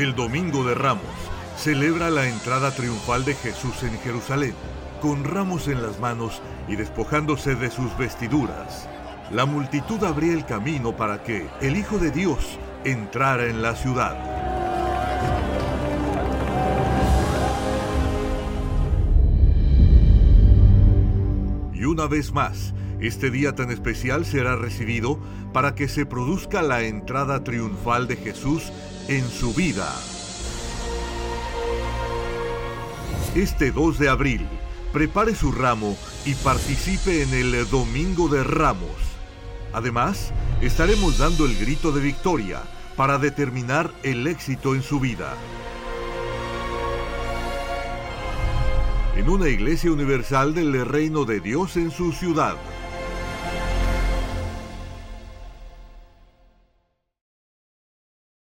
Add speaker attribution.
Speaker 1: El Domingo de Ramos celebra la entrada triunfal de Jesús en Jerusalén, con ramos en las manos y despojándose de sus vestiduras. La multitud abría el camino para que el Hijo de Dios entrara en la ciudad. Y una vez más, este día tan especial será recibido para que se produzca la entrada triunfal de Jesús en su vida. Este 2 de abril, prepare su ramo y participe en el Domingo de Ramos. Además, estaremos dando el grito de victoria para determinar el éxito en su vida. En una iglesia universal del reino de Dios en su ciudad.